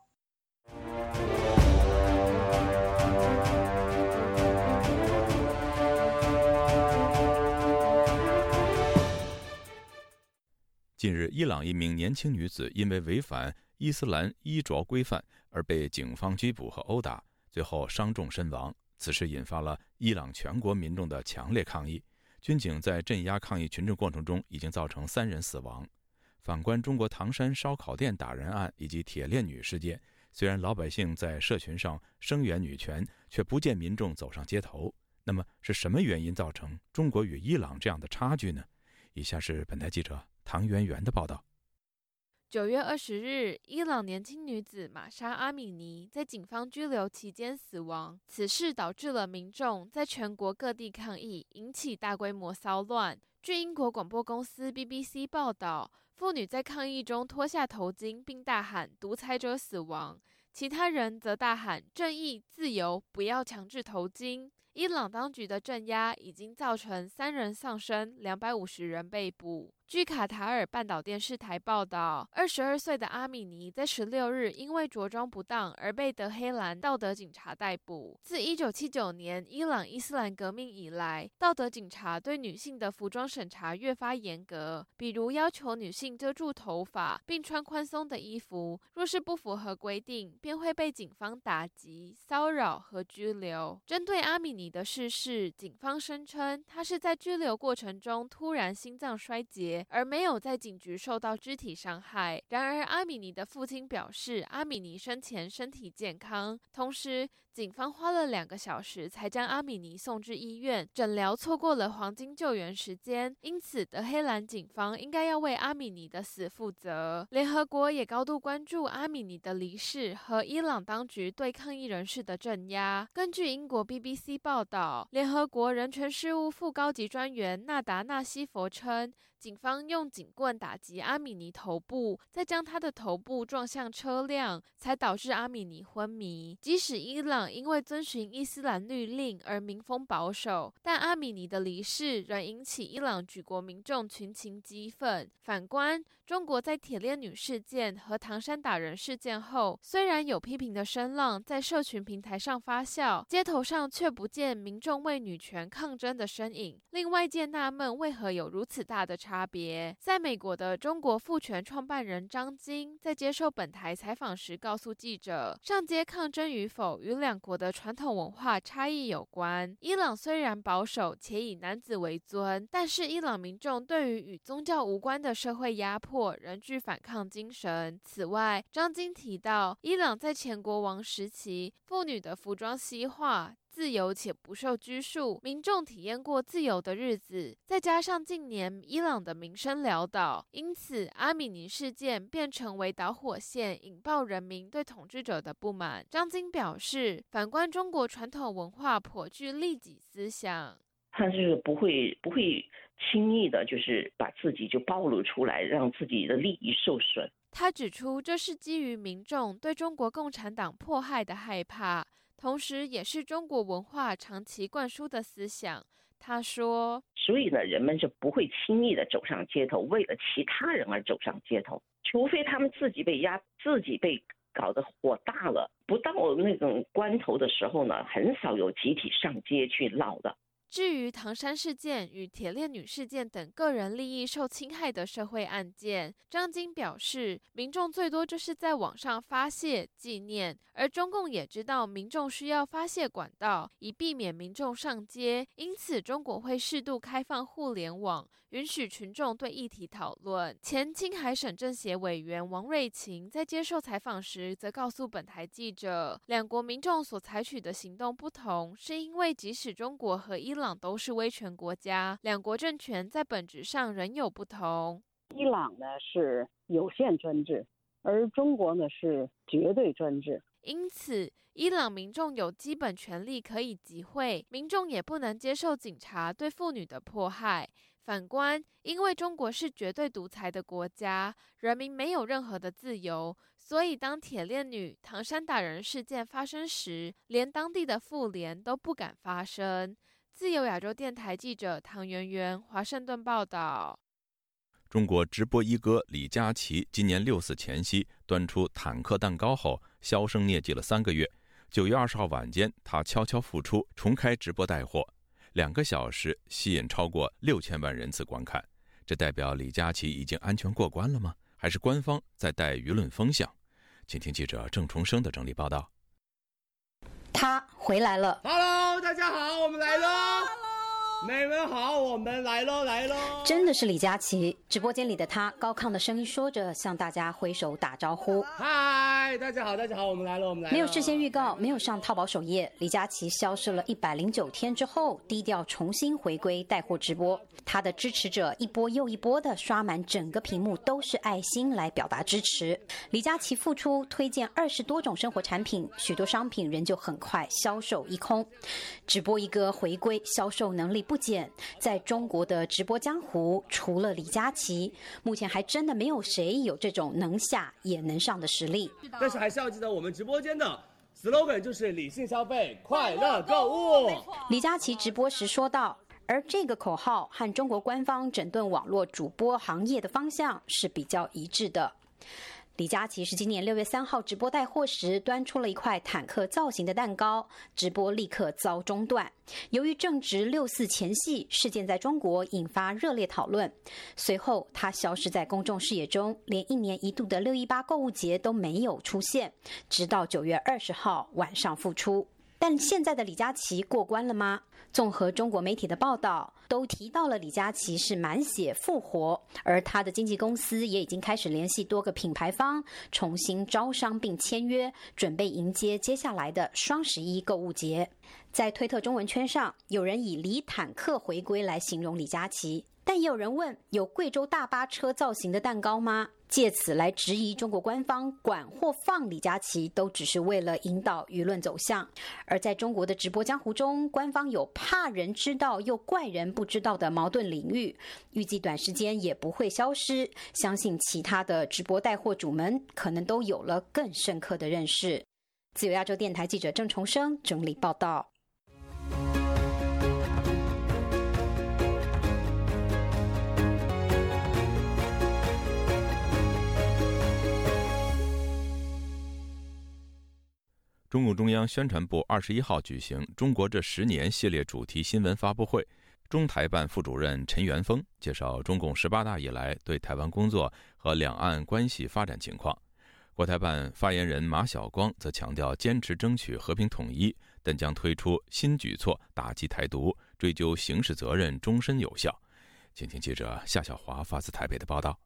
Speaker 1: 近日，伊朗一名年轻女子因为违反伊斯兰衣着规范而被警方拘捕和殴打，最后伤重身亡。此事引发了伊朗全国民众的强烈抗议，军警在镇压抗议群众过程中已经造成三人死亡。反观中国唐山烧烤店打人案以及铁链女事件，虽然老百姓在社群上声援女权，却不见民众走上街头。那么是什么原因造成中国与伊朗这样的差距呢？以下是本台记者唐媛媛的报道。
Speaker 30: 九月二十日，伊朗年轻女子玛莎·阿米尼在警方拘留期间死亡。此事导致了民众在全国各地抗议，引起大规模骚乱。据英国广播公司 BBC 报道，妇女在抗议中脱下头巾，并大喊“独裁者死亡”，其他人则大喊“正义、自由，不要强制头巾”。伊朗当局的镇压已经造成三人丧生，两百五十人被捕。据卡塔尔半岛电视台报道，二十二岁的阿米尼在十六日因为着装不当而被德黑兰道德警察逮捕。自一九七九年伊朗伊斯兰革命以来，道德警察对女性的服装审查越发严格，比如要求女性遮住头发并穿宽松的衣服，若是不符合规定，便会被警方打击、骚扰和拘留。针对阿米尼的逝世，警方声称他是在拘留过程中突然心脏衰竭。而没有在警局受到肢体伤害。然而，阿米尼的父亲表示，阿米尼生前身体健康。同时，警方花了两个小时才将阿米尼送至医院诊疗，错过了黄金救援时间。因此，德黑兰警方应该要为阿米尼的死负责。联合国也高度关注阿米尼的离世和伊朗当局对抗议人士的镇压。根据英国 BBC 报道，联合国人权事务副高级专员纳达纳西佛称。警方用警棍打击阿米尼头部，再将他的头部撞向车辆，才导致阿米尼昏迷。即使伊朗因为遵循伊斯兰律令而民风保守，但阿米尼的离世仍引起伊朗举国民众群情激愤。反观中国，在铁链女事件和唐山打人事件后，虽然有批评的声浪在社群平台上发酵，街头上却不见民众为女权抗争的身影，令外界纳闷为何有如此大的差别。在美国的中国父权创办人张晶在接受本台采访时告诉记者，上街抗争与否与两国的传统文化差异有关。伊朗虽然保守且以男子为尊，但是伊朗民众对于与宗教无关的社会压迫或仍具反抗精神。此外，张晶提到，伊朗在前国王时期，妇女的服装西化。自由且不受拘束，民众体验过自由的日子。再加上近年伊朗的民生潦倒，因此阿米尼事件便成为导火线，引爆人民对统治者的不满。张晶表示，反观中国传统文化颇具利己思想，
Speaker 31: 他是不会不会轻易的，就是把自己就暴露出来，让自己的利益受损。
Speaker 30: 他指出，这是基于民众对中国共产党迫害的害怕。同时，也是中国文化长期灌输的思想。他说：“
Speaker 31: 所以呢，人们就不会轻易的走上街头，为了其他人而走上街头，除非他们自己被压，自己被搞得火大了。不到那种关头的时候呢，很少有集体上街去闹的。”
Speaker 30: 至于唐山事件与铁链女事件等个人利益受侵害的社会案件，张晶表示，民众最多就是在网上发泄纪念，而中共也知道民众需要发泄管道，以避免民众上街，因此中国会适度开放互联网。允许群众对议题讨论。前青海省政协委员王瑞琴在接受采访时，则告诉本台记者，两国民众所采取的行动不同，是因为即使中国和伊朗都是威权国家，两国政权在本质上仍有不同。
Speaker 32: 伊朗呢是有限专制，而中国呢是绝对专制。
Speaker 30: 因此，伊朗民众有基本权利可以集会，民众也不能接受警察对妇女的迫害。反观，因为中国是绝对独裁的国家，人民没有任何的自由，所以当铁链女唐山打人事件发生时，连当地的妇联都不敢发声。自由亚洲电台记者唐媛媛，华盛顿报道。
Speaker 1: 中国直播一哥李佳琦今年六四前夕端出坦克蛋糕后销声匿迹了三个月，九月二十号晚间，他悄悄复出，重开直播带货。两个小时吸引超过六千万人次观看，这代表李佳琦已经安全过关了吗？还是官方在带舆论风向？请听记者郑重生的整理报道。
Speaker 33: 他回来了。
Speaker 34: 大家好，我们来喽。美们好，我们来喽来喽！
Speaker 33: 真的是李佳琦，直播间里的他高亢的声音说着，向大家挥手打招呼。
Speaker 34: 嗨，大家好，大家好，我们来了，我们来了。
Speaker 33: 没有事先预告，没有上淘宝首页，李佳琦消失了一百零九天之后，低调重新回归带货直播。他的支持者一波又一波的刷满整个屏幕，都是爱心来表达支持。李佳琦复出推荐二十多种生活产品，许多商品仍旧很快销售一空。直播一哥回归，销售能力。不减，在中国的直播江湖，除了李佳琦，目前还真的没有谁有这种能下也能上的实力。
Speaker 34: 但是还是要记得，我们直播间的 slogan 就是理性消费，快乐购物。
Speaker 33: 李佳琦直播时说道，而这个口号和中国官方整顿网络主播行业的方向是比较一致的。李佳琦是今年六月三号直播带货时端出了一块坦克造型的蛋糕，直播立刻遭中断。由于正值六四前夕，事件在中国引发热烈讨论。随后他消失在公众视野中，连一年一度的六一八购物节都没有出现，直到九月二十号晚上复出。但现在的李佳琦过关了吗？综合中国媒体的报道，都提到了李佳琦是满血复活，而他的经纪公司也已经开始联系多个品牌方，重新招商并签约，准备迎接接下来的双十一购物节。在推特中文圈上，有人以“李坦克回归”来形容李佳琦。但也有人问：有贵州大巴车造型的蛋糕吗？借此来质疑中国官方管或放李佳琦，都只是为了引导舆论走向。而在中国的直播江湖中，官方有怕人知道又怪人不知道的矛盾领域，预计短时间也不会消失。相信其他的直播带货主们可能都有了更深刻的认识。自由亚洲电台记者郑重生整理报道。
Speaker 1: 中共中央宣传部二十一号举行“中国这十年”系列主题新闻发布会，中台办副主任陈元峰介绍中共十八大以来对台湾工作和两岸关系发展情况。国台办发言人马晓光则强调，坚持争取和平统一，但将推出新举措打击台独，追究刑事责任终身有效。请听记者夏小华发自台北的报道。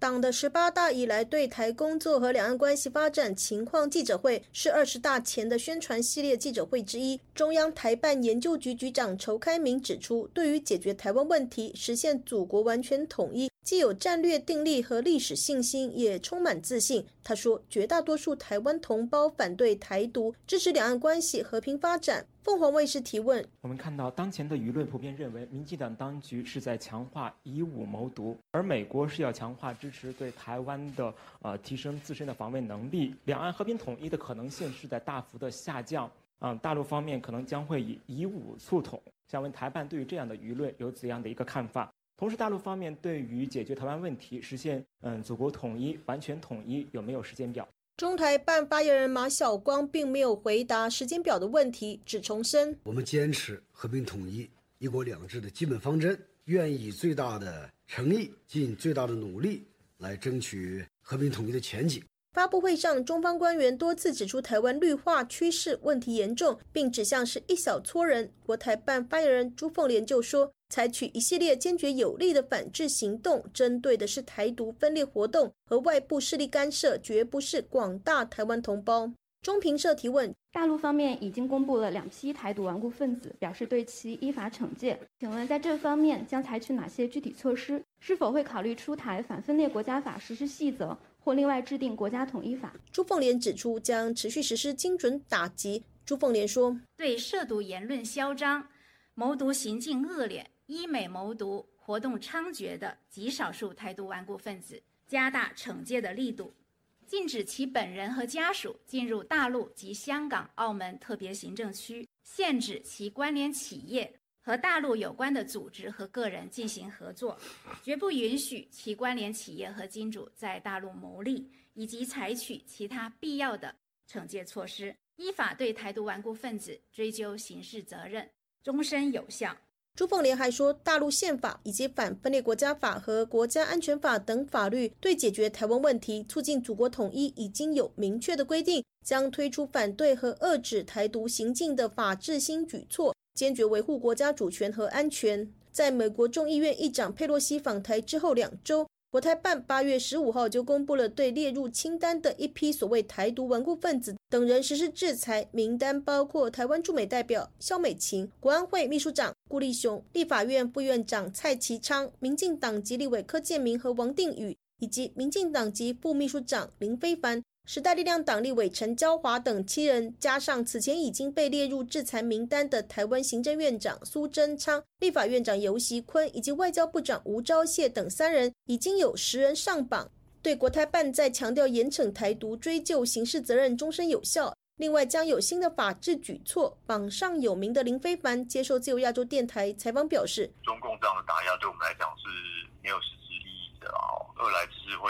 Speaker 5: 党的十八大以来对台工作和两岸关系发展情况记者会是二十大前的宣传系列记者会之一。中央台办研究局局长仇开明指出，对于解决台湾问题、实现祖国完全统一，既有战略定力和历史信心，也充满自信。他说，绝大多数台湾同胞反对台独，支持两岸关系和平发展。凤凰卫视提问：
Speaker 35: 我们看到当前的舆论普遍认为，民进党当局是在强化以武谋独，而美国是要强化支持对台湾的呃提升自身的防卫能力，两岸和平统一的可能性是在大幅的下降。嗯，大陆方面可能将会以以武促统。想问台办对于这样的舆论有怎样的一个看法？同时，大陆方面对于解决台湾问题、实现嗯祖国统一、完全统一有没有时间表？
Speaker 5: 中台办发言人马晓光并没有回答时间表的问题，只重申：
Speaker 36: 我们坚持和平统一、一国两制的基本方针，愿以最大的诚意、尽最大的努力来争取和平统一的前景。
Speaker 5: 发布会上，中方官员多次指出台湾绿化趋势问题严重，并指向是一小撮人。国台办发言人朱凤莲就说。采取一系列坚决有力的反制行动，针对的是台独分裂活动和外部势力干涉，绝不是广大台湾同胞。中评社提问：
Speaker 37: 大陆方面已经公布了两批台独顽固分子，表示对其依法惩戒。请问在这方面将采取哪些具体措施？是否会考虑出台反分裂国家法实施细则，或另外制定国家统一法？
Speaker 5: 朱凤莲指出，将持续实施精准打击。朱凤莲说：
Speaker 38: 对涉毒言论嚣张、谋毒行径恶劣。医美谋毒活动猖獗的极少数台独顽固分子，加大惩戒的力度，禁止其本人和家属进入大陆及香港、澳门特别行政区，限制其关联企业和大陆有关的组织和个人进行合作，绝不允许其关联企业和金主在大陆牟利，以及采取其他必要的惩戒措施，依法对台独顽固分子追究刑事责任，终身有效。
Speaker 5: 朱凤莲还说，大陆宪法以及反分裂国家法和国家安全法等法律对解决台湾问题、促进祖国统一已经有明确的规定，将推出反对和遏制台独行径的法治新举措，坚决维护国家主权和安全。在美国众议院议长佩洛西访台之后两周。国台办八月十五号就公布了对列入清单的一批所谓台独顽固分子等人实施制裁名单，包括台湾驻美代表肖美琴、国安会秘书长顾立雄、立法院副院长蔡其昌、民进党籍立委柯建明和王定宇，以及民进党籍副秘书长林非凡。时代力量党立委陈娇华等七人，加上此前已经被列入制裁名单的台湾行政院长苏贞昌、立法院长游锡坤以及外交部长吴钊燮等三人，已经有十人上榜。对国台办在强调严惩台独、追究刑事责任终身有效。另外将有新的法制举措。榜上有名的林非凡接受自由亚洲电台采访表示：
Speaker 39: 中共这样的打压对我们来讲是没有实的啊，二来就是会。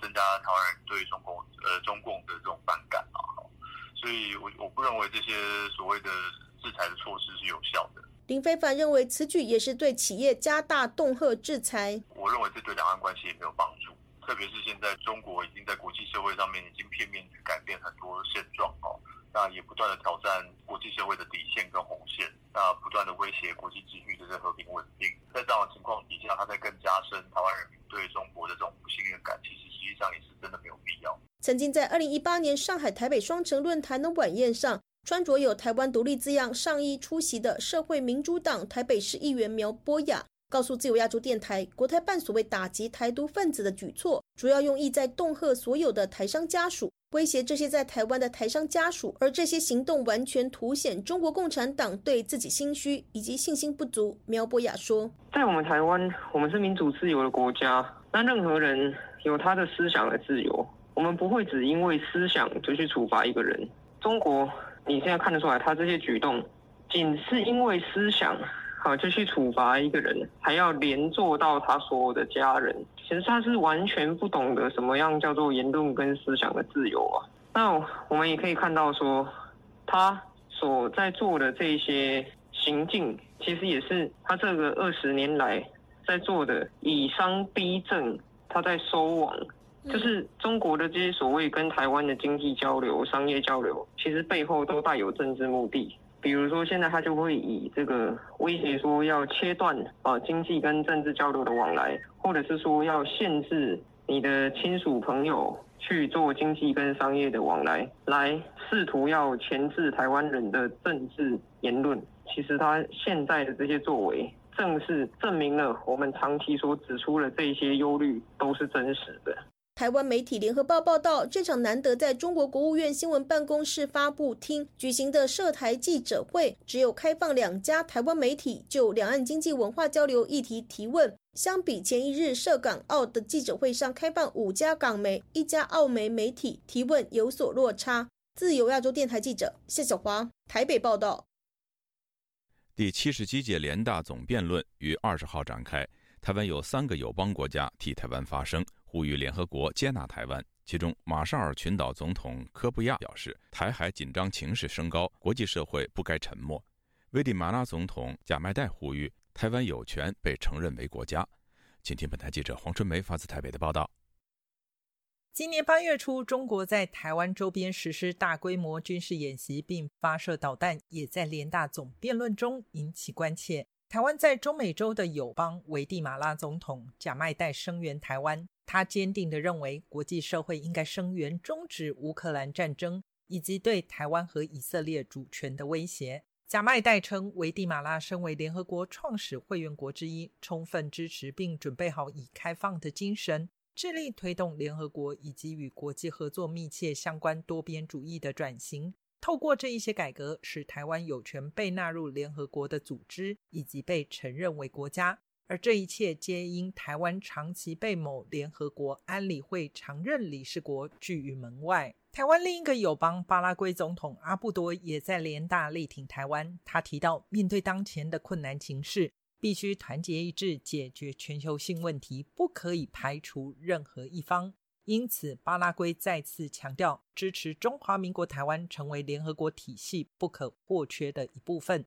Speaker 39: 增加台湾人对中共呃中共的这种反感啊，所以我我不认为这些所谓的制裁的措施是有效的。
Speaker 5: 林非凡认为此举也是对企业加大恫吓制裁。
Speaker 39: 我认为这对两岸关系也没有帮助，特别是现在中国已经在国际社会上面已经片面去改变很多现状哦，那也不断的挑战国际社会的底线跟红线，那不断的威胁国际秩序的这和平稳定。在这样的情况底下，他在更加深台湾人民对中国的这种不信任感，其实。实际上也是真的没有必要。
Speaker 5: 曾经在二零一八年上海台北双城论坛的晚宴上，穿着有台湾独立字样上衣出席的社会民主党台北市议员苗博雅，告诉自由亚洲电台，国台办所谓打击台独分子的举措，主要用意在恫吓所有的台商家属，威胁这些在台湾的台商家属，而这些行动完全凸显中国共产党对自己心虚以及信心不足。苗博雅说，
Speaker 40: 在我们台湾，我们是民主自由的国家，那任何人。有他的思想的自由，
Speaker 35: 我们不会只因为思想就去处罚一个人。中国，你现在看得出来，他这些举动，仅是因为思想，好就去处罚一个人，还要连坐到他所有的家人。其实他是完全不懂得什么样叫做言论跟思想的自由啊。那我们也可以看到说，他所在做的这些行径，其实也是他这个二十年来在做的以商逼政，他在收网。就是中国的这些所谓跟台湾的经济交流、商业交流，其实背后都带有政治目的。比如说，现在他就会以这个威胁说要切断啊经济跟政治交流的往来，或者是说要限制你的亲属朋友去做经济跟商业的往来，来试图要钳制台湾人的政治言论。其实他现在的这些作为，正是证明了我们长期所指出的这些忧虑都是真实的。
Speaker 41: 台湾媒体联合报报道，这场难得在中国国务院新闻办公室发布厅举行的涉台记者会，只有开放两家台湾媒体就两岸经济文化交流议题提问。相比前一日涉港澳的记者会上开放五家港媒、一家澳媒媒体提问，有所落差。自由亚洲电台记者谢小华台北报道。
Speaker 1: 第七十七届联大总辩论于二十号展开，台湾有三个友邦国家替台湾发声。呼吁联合国接纳台湾。其中，马绍尔群岛总统科布亚表示，台海紧张情势升高，国际社会不该沉默。危地马拉总统贾迈代呼吁台湾有权被承认为国家。请听本台记者黄春梅发自台北的报道。
Speaker 37: 今年八月初，中国在台湾周边实施大规模军事演习，并发射导弹，也在联大总辩论中引起关切。台湾在中美洲的友邦危地马拉总统贾迈代声援台湾。他坚定地认为，国际社会应该声援终止乌克兰战争以及对台湾和以色列主权的威胁。贾迈代称，危地马拉身为联合国创始会员国之一，充分支持并准备好以开放的精神，致力推动联合国以及与国际合作密切相关多边主义的转型。透过这一些改革，使台湾有权被纳入联合国的组织，以及被承认为国家。而这一切皆因台湾长期被某联合国安理会常任理事国拒于门外。台湾另一个友邦巴拉圭总统阿布多也在联大力挺台湾。他提到，面对当前的困难情势，必须团结一致解决全球性问题，不可以排除任何一方。因此，巴拉圭再次强调支持中华民国台湾成为联合国体系不可或缺的一部分。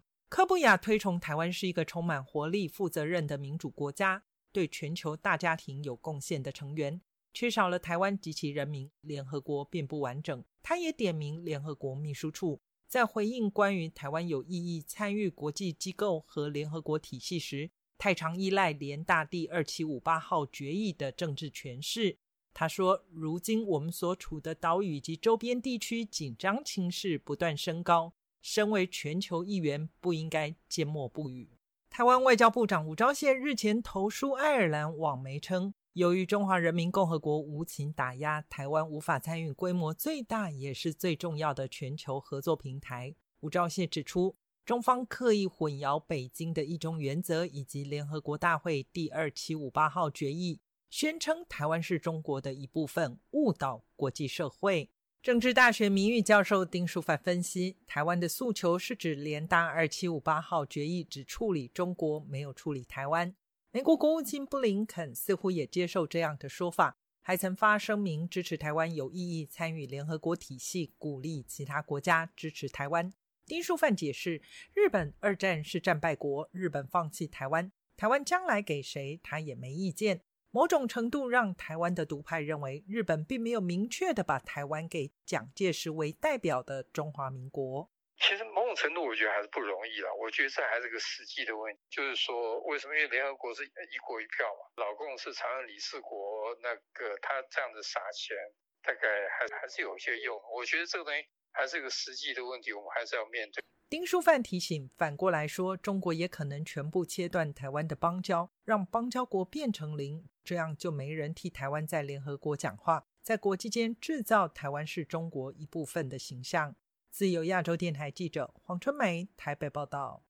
Speaker 37: 科布亚推崇台湾是一个充满活力、负责任的民主国家，对全球大家庭有贡献的成员。缺少了台湾及其人民，联合国便不完整。他也点名联合国秘书处，在回应关于台湾有意义参与国际机构和联合国体系时，太常依赖联大第二七五八号决议的政治诠释。他说：“如今我们所处的岛屿及周边地区紧张情势不断升高。”身为全球议员，不应该缄默不语。台湾外交部长吴钊燮日前投书爱尔兰网媒称，由于中华人民共和国无情打压，台湾无法参与规模最大也是最重要的全球合作平台。吴钊燮指出，中方刻意混淆北京的一中原则以及联合国大会第二七五八号决议，宣称台湾是中国的一部分，误导国际社会。政治大学名誉教授丁书凡分析，台湾的诉求是指联大二七五八号决议只处理中国，没有处理台湾。美国国务卿布林肯似乎也接受这样的说法，还曾发声明支持台湾有意义参与联合国体系，鼓励其他国家支持台湾。丁书范解释，日本二战是战败国，日本放弃台湾，台湾将来给谁，他也没意见。某种程度让台湾的独派认为，日本并没有明确的把台湾给蒋介石为代表的中华民国。
Speaker 42: 其实某种程度，我觉得还是不容易了。我觉得这还是个实际的问题，就是说，为什么？因为联合国是一国一票嘛，老共是常任理事国，那个他这样子撒钱，大概还还是有些用。我觉得这个东西还是个实际的问题，我们还是要面对。
Speaker 37: 丁书范提醒，反过来说，中国也可能全部切断台湾的邦交，让邦交国变成零，这样就没人替台湾在联合国讲话，在国际间制造台湾是中国一部分的形象。自由亚洲电台记者黄春梅台北报道。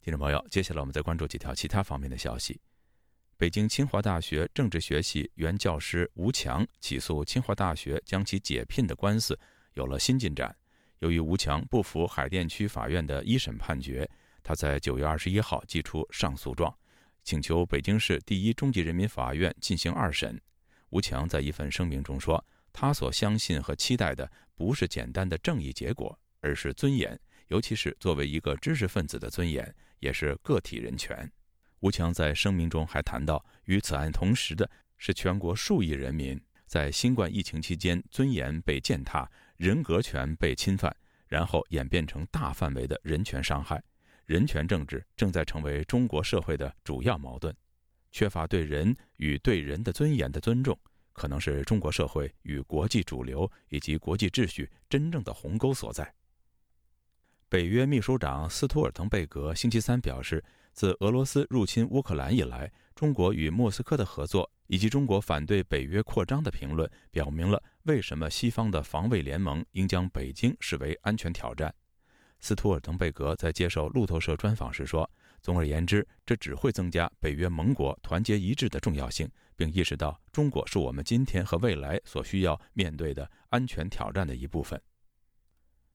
Speaker 1: 听众朋友，接下来我们再关注几条其他方面的消息。北京清华大学政治学系原教师吴强起诉清华大学将其解聘的官司有了新进展。由于吴强不服海淀区法院的一审判决，他在九月二十一号寄出上诉状，请求北京市第一中级人民法院进行二审。吴强在一份声明中说：“他所相信和期待的不是简单的正义结果，而是尊严，尤其是作为一个知识分子的尊严，也是个体人权。”吴强在声明中还谈到，与此案同时的是全国数亿人民在新冠疫情期间尊严被践踏。人格权被侵犯，然后演变成大范围的人权伤害。人权政治正在成为中国社会的主要矛盾。缺乏对人与对人的尊严的尊重，可能是中国社会与国际主流以及国际秩序真正的鸿沟所在。北约秘书长斯图尔滕贝格星期三表示，自俄罗斯入侵乌克兰以来，中国与莫斯科的合作以及中国反对北约扩张的评论，表明了。为什么西方的防卫联盟应将北京视为安全挑战？斯图尔滕贝格在接受路透社专访时说：“总而言之，这只会增加北约盟国团结一致的重要性，并意识到中国是我们今天和未来所需要面对的安全挑战的一部分。”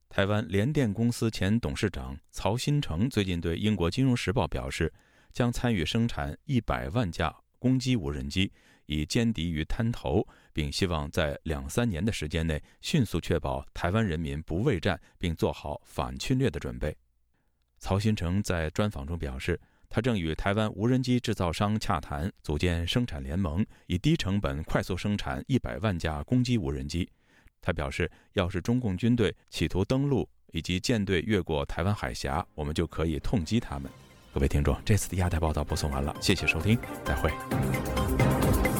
Speaker 1: 台湾联电公司前董事长曹新成最近对英国《金融时报》表示，将参与生产一百万架攻击无人机。以歼敌于滩头，并希望在两三年的时间内迅速确保台湾人民不畏战，并做好反侵略的准备。曹新成在专访中表示，他正与台湾无人机制造商洽谈组建生产联盟，以低成本快速生产一百万架攻击无人机。他表示，要是中共军队企图登陆以及舰队越过台湾海峡，我们就可以痛击他们。各位听众，这次的亚太报道播送完了，谢谢收听，再会。